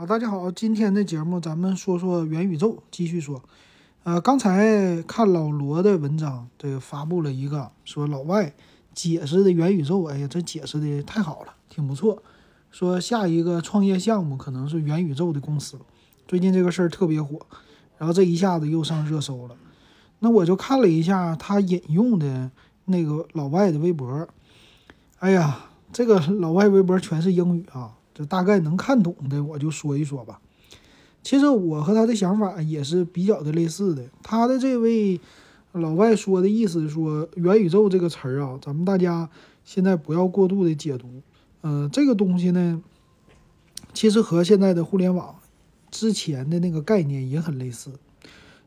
好，大家好，今天的节目咱们说说元宇宙，继续说。呃，刚才看老罗的文章，这个发布了一个说老外解释的元宇宙，哎呀，这解释的太好了，挺不错。说下一个创业项目可能是元宇宙的公司，最近这个事儿特别火，然后这一下子又上热搜了。那我就看了一下他引用的那个老外的微博，哎呀，这个老外微博全是英语啊。这大概能看懂的，我就说一说吧。其实我和他的想法也是比较的类似的。他的这位老外说的意思说，元宇宙这个词儿啊，咱们大家现在不要过度的解读。呃，这个东西呢，其实和现在的互联网之前的那个概念也很类似，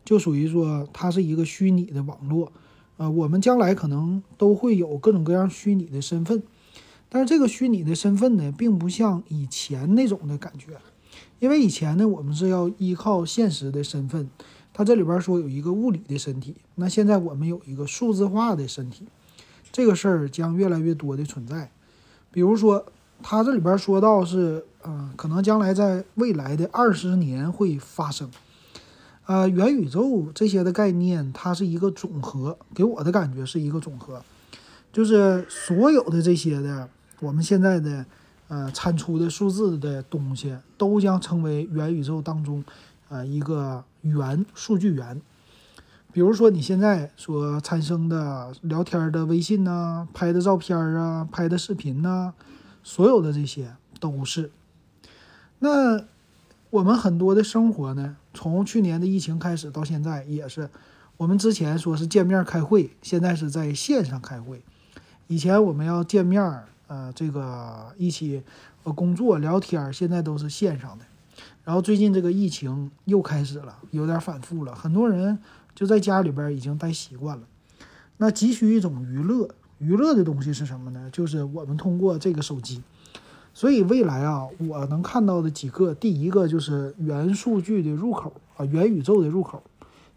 就属于说它是一个虚拟的网络。呃，我们将来可能都会有各种各样虚拟的身份。但是这个虚拟的身份呢，并不像以前那种的感觉，因为以前呢，我们是要依靠现实的身份。它这里边说有一个物理的身体，那现在我们有一个数字化的身体，这个事儿将越来越多的存在。比如说，它这里边说到是，嗯，可能将来在未来的二十年会发生。呃，元宇宙这些的概念，它是一个总和，给我的感觉是一个总和，就是所有的这些的。我们现在的，呃，产出的数字的东西都将成为元宇宙当中，呃，一个源数据源。比如说你现在所产生的聊天的微信呐，拍的照片啊，拍的视频呐，所有的这些都是。那我们很多的生活呢，从去年的疫情开始到现在也是，我们之前说是见面开会，现在是在线上开会。以前我们要见面。呃，这个一起呃工作聊天，现在都是线上的。然后最近这个疫情又开始了，有点反复了，很多人就在家里边已经待习惯了。那急需一种娱乐，娱乐的东西是什么呢？就是我们通过这个手机。所以未来啊，我能看到的几个，第一个就是元数据的入口啊，元宇宙的入口。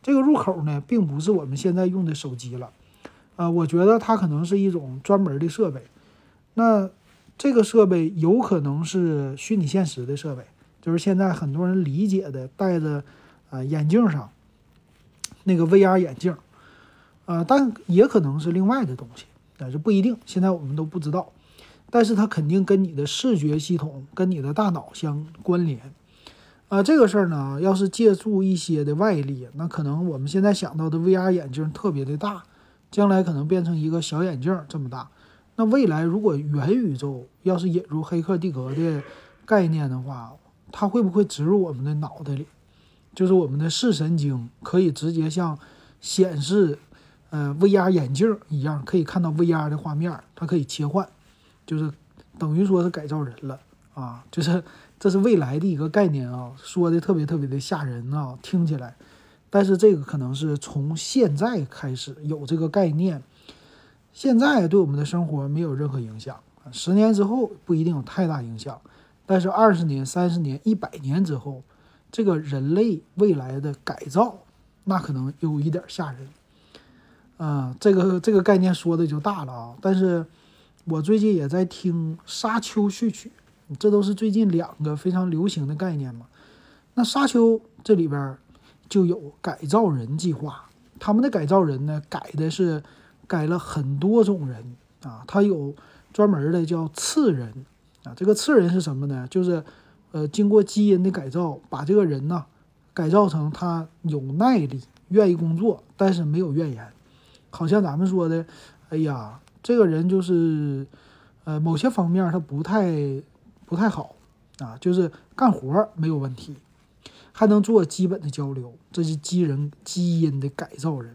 这个入口呢，并不是我们现在用的手机了，啊，我觉得它可能是一种专门的设备。那这个设备有可能是虚拟现实的设备，就是现在很多人理解的戴着啊眼镜上那个 VR 眼镜，呃，但也可能是另外的东西，但是不一定，现在我们都不知道。但是它肯定跟你的视觉系统、跟你的大脑相关联。啊，这个事儿呢，要是借助一些的外力，那可能我们现在想到的 VR 眼镜特别的大，将来可能变成一个小眼镜这么大。那未来如果元宇宙要是引入《黑客帝国》的概念的话，它会不会植入我们的脑袋里？就是我们的视神经可以直接像显示呃 VR 眼镜一样，可以看到 VR 的画面，它可以切换，就是等于说是改造人了啊！就是这是未来的一个概念啊，说的特别特别的吓人啊，听起来。但是这个可能是从现在开始有这个概念。现在对我们的生活没有任何影响，十年之后不一定有太大影响，但是二十年、三十年、一百年之后，这个人类未来的改造，那可能有一点吓人。啊，这个这个概念说的就大了啊！但是我最近也在听《沙丘》序曲，这都是最近两个非常流行的概念嘛。那《沙丘》这里边就有改造人计划，他们的改造人呢，改的是。改了很多种人啊，他有专门的叫次人啊。这个次人是什么呢？就是呃，经过基因的改造，把这个人呢改造成他有耐力、愿意工作，但是没有怨言。好像咱们说的，哎呀，这个人就是呃某些方面他不太不太好啊，就是干活没有问题，还能做基本的交流，这是基人基因的改造人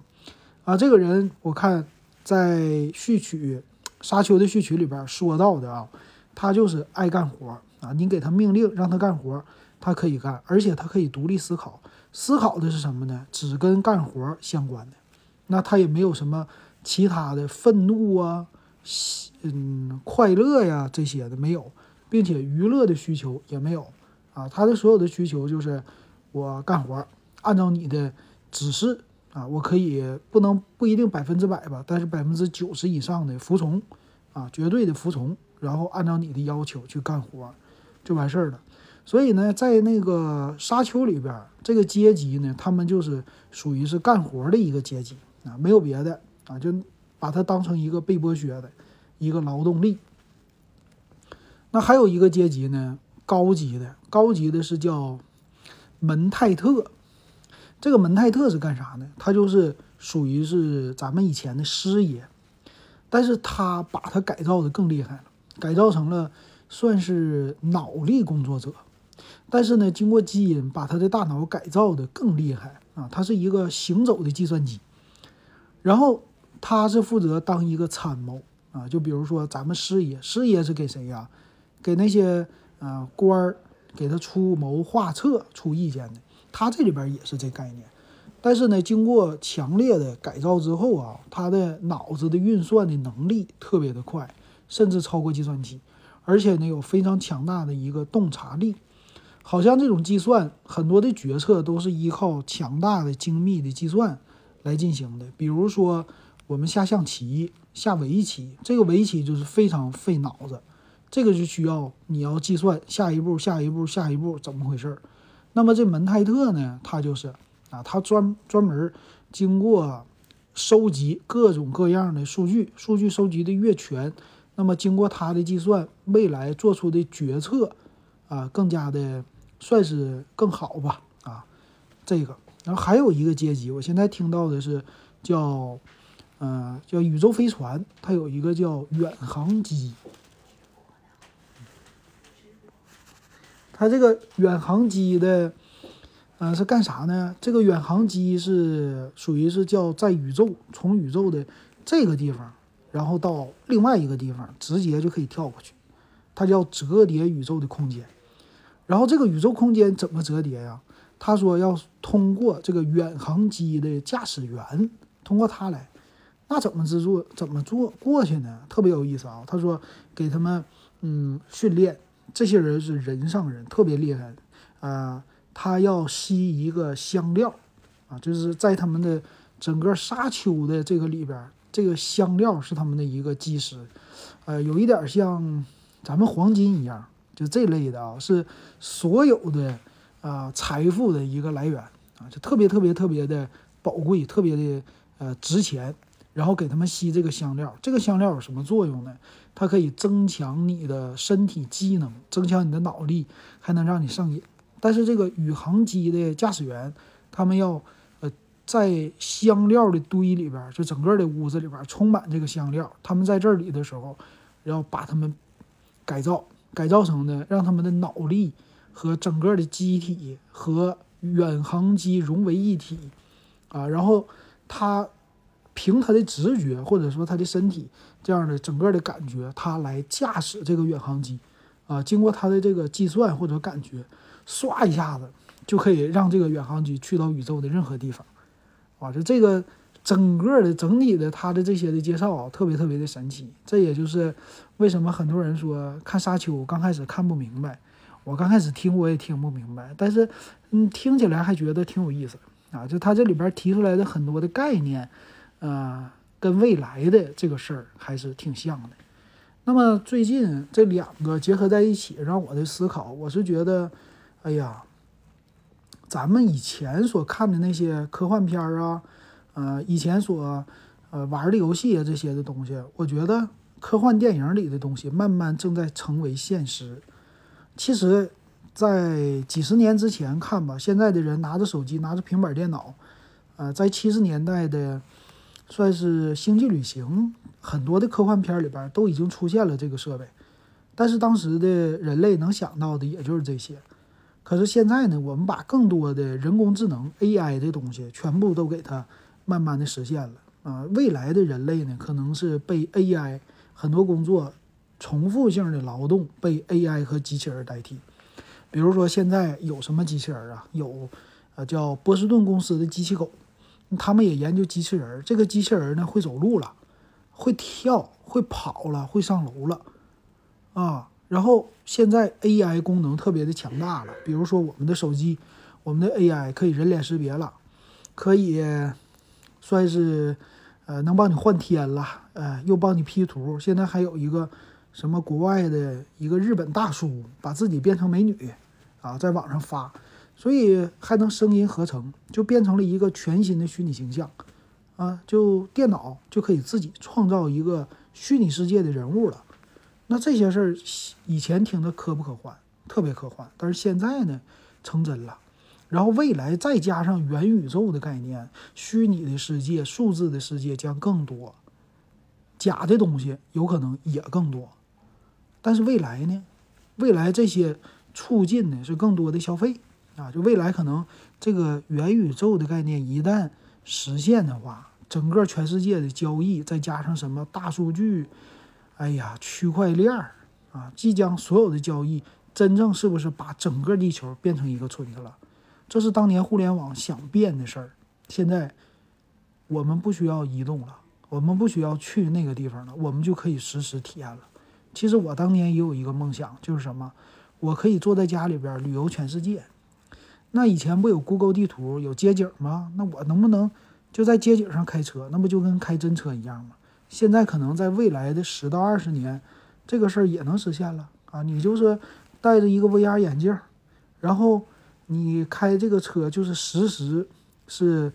啊。这个人我看。在序曲《沙丘》的序曲里边说到的啊，他就是爱干活啊，你给他命令让他干活，他可以干，而且他可以独立思考，思考的是什么呢？只跟干活相关的，那他也没有什么其他的愤怒啊、嗯快乐呀这些的没有，并且娱乐的需求也没有啊，他的所有的需求就是我干活，按照你的指示。啊，我可以不能不一定百分之百吧，但是百分之九十以上的服从，啊，绝对的服从，然后按照你的要求去干活，就完事儿了。所以呢，在那个沙丘里边，这个阶级呢，他们就是属于是干活的一个阶级啊，没有别的啊，就把它当成一个被剥削的一个劳动力。那还有一个阶级呢，高级的，高级的是叫门泰特。这个门泰特是干啥呢？他就是属于是咱们以前的师爷，但是他把他改造的更厉害了，改造成了算是脑力工作者。但是呢，经过基因把他的大脑改造的更厉害啊，他是一个行走的计算机。然后他是负责当一个参谋啊，就比如说咱们师爷，师爷是给谁呀？给那些呃官儿给他出谋划策、出意见的，他这里边也是这概念。但是呢，经过强烈的改造之后啊，他的脑子的运算的能力特别的快，甚至超过计算机，而且呢有非常强大的一个洞察力。好像这种计算很多的决策都是依靠强大的精密的计算来进行的。比如说我们下象棋、下围棋，这个围棋就是非常费脑子。这个就需要你要计算下一步、下一步、下一步怎么回事儿。那么这门泰特呢，他就是啊，他专专门经过收集各种各样的数据，数据收集的越全，那么经过他的计算，未来做出的决策啊，更加的算是更好吧啊。这个，然后还有一个阶级，我现在听到的是叫嗯叫宇宙飞船，它有一个叫远航机。它这个远航机的，呃，是干啥呢？这个远航机是属于是叫在宇宙，从宇宙的这个地方，然后到另外一个地方，直接就可以跳过去。它叫折叠宇宙的空间。然后这个宇宙空间怎么折叠呀？他说要通过这个远航机的驾驶员，通过他来。那怎么制作？怎么做过去呢？特别有意思啊！他说给他们嗯训练。这些人是人上人，特别厉害，啊，他要吸一个香料，啊，就是在他们的整个沙丘的这个里边，这个香料是他们的一个基石，呃，有一点像咱们黄金一样，就这类的啊，是所有的啊财富的一个来源啊，就特别特别特别的宝贵，特别的呃值钱。然后给他们吸这个香料，这个香料有什么作用呢？它可以增强你的身体机能，增强你的脑力，还能让你上瘾。但是这个宇航机的驾驶员，他们要呃在香料的堆里边，就整个的屋子里边充满这个香料。他们在这里的时候，要把他们改造，改造成的让他们的脑力和整个的机体和远航机融为一体啊，然后他。凭他的直觉，或者说他的身体这样的整个的感觉，他来驾驶这个远航机，啊，经过他的这个计算或者感觉，唰一下子就可以让这个远航机去到宇宙的任何地方，啊，就这个整个的整体的他的这些的介绍啊，特别特别的神奇。这也就是为什么很多人说看沙丘刚开始看不明白，我刚开始听我也听不明白，但是嗯，听起来还觉得挺有意思啊，就他这里边提出来的很多的概念。呃，跟未来的这个事儿还是挺像的。那么最近这两个结合在一起，让我的思考，我是觉得，哎呀，咱们以前所看的那些科幻片儿啊，呃，以前所呃玩的游戏啊这些的东西，我觉得科幻电影里的东西慢慢正在成为现实。其实，在几十年之前看吧，现在的人拿着手机，拿着平板电脑，呃，在七十年代的。算是星际旅行，很多的科幻片里边都已经出现了这个设备，但是当时的人类能想到的也就是这些。可是现在呢，我们把更多的人工智能 AI 的东西全部都给它慢慢的实现了啊！未来的人类呢，可能是被 AI 很多工作重复性的劳动被 AI 和机器人代替。比如说现在有什么机器人啊？有，呃，叫波士顿公司的机器狗。他们也研究机器人，这个机器人呢会走路了，会跳，会跑了，会上楼了，啊，然后现在 AI 功能特别的强大了，比如说我们的手机，我们的 AI 可以人脸识别了，可以算是呃能帮你换天了，呃又帮你 P 图，现在还有一个什么国外的一个日本大叔把自己变成美女，啊，在网上发，所以还能声音合成，就变成了一个全新的虚拟形象啊，就电脑就可以自己创造一个虚拟世界的人物了。那这些事儿以前听的科不科幻，特别科幻，但是现在呢成真了。然后未来再加上元宇宙的概念，虚拟的世界、数字的世界将更多，假的东西有可能也更多。但是未来呢？未来这些促进的是更多的消费啊！就未来可能这个元宇宙的概念一旦实现的话，整个全世界的交易再加上什么大数据，哎呀，区块链儿啊，即将所有的交易真正是不是把整个地球变成一个村子了？这是当年互联网想变的事儿，现在我们不需要移动了，我们不需要去那个地方了，我们就可以实时体验了。其实我当年也有一个梦想，就是什么，我可以坐在家里边旅游全世界。那以前不有 Google 地图有街景吗？那我能不能就在街景上开车？那不就跟开真车一样吗？现在可能在未来的十到二十年，这个事儿也能实现了啊！你就是戴着一个 VR 眼镜，然后。你开这个车就是实时是，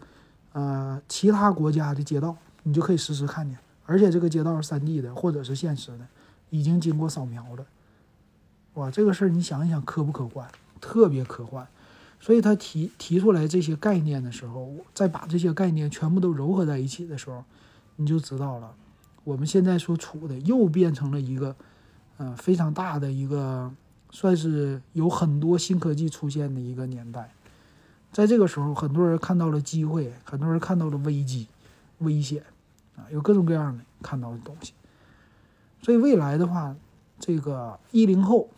呃，其他国家的街道，你就可以实时看见，而且这个街道是 3D 的或者是现实的，已经经过扫描了。哇，这个事儿你想一想，科不科幻？特别科幻。所以他提提出来这些概念的时候，再把这些概念全部都糅合在一起的时候，你就知道了，我们现在所处的又变成了一个，呃，非常大的一个。算是有很多新科技出现的一个年代，在这个时候，很多人看到了机会，很多人看到了危机、危险啊，有各种各样的看到的东西。所以未来的话，这个一零后、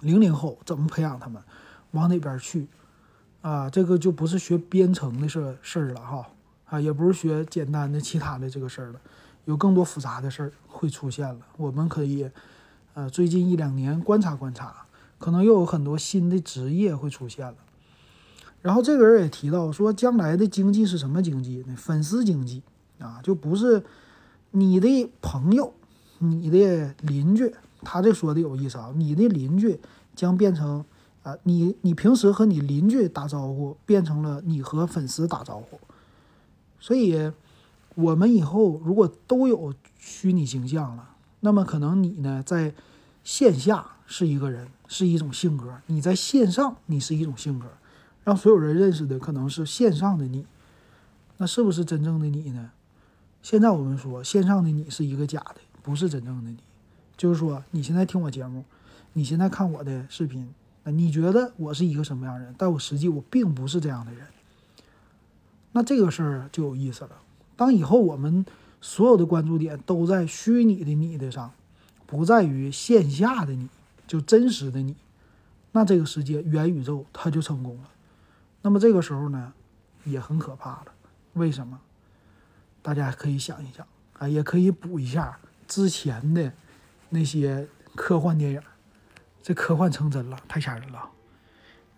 零零后怎么培养他们，往哪边去啊？这个就不是学编程的事事儿了哈啊，也不是学简单的其他的这个事儿了，有更多复杂的事儿会出现了，我们可以。呃，最近一两年观察观察，可能又有很多新的职业会出现了。然后这个人也提到说，将来的经济是什么经济呢？粉丝经济啊，就不是你的朋友、你的邻居。他这说的有意思啊，你的邻居将变成啊，你你平时和你邻居打招呼，变成了你和粉丝打招呼。所以，我们以后如果都有虚拟形象了。那么可能你呢，在线下是一个人，是一种性格；你在线上，你是一种性格，让所有人认识的可能是线上的你。那是不是真正的你呢？现在我们说线上的你是一个假的，不是真正的你。就是说，你现在听我节目，你现在看我的视频，你觉得我是一个什么样的人？但我实际我并不是这样的人。那这个事儿就有意思了。当以后我们。所有的关注点都在虚拟的你的上，不在于线下的你，就真实的你。那这个世界元宇宙它就成功了。那么这个时候呢，也很可怕了。为什么？大家可以想一想啊，也可以补一下之前的那些科幻电影。这科幻成真了，太吓人了。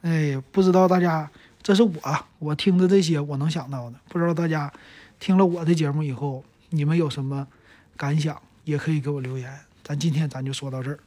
哎，不知道大家，这是我我听着这些我能想到的。不知道大家听了我的节目以后。你们有什么感想，也可以给我留言。咱今天咱就说到这儿。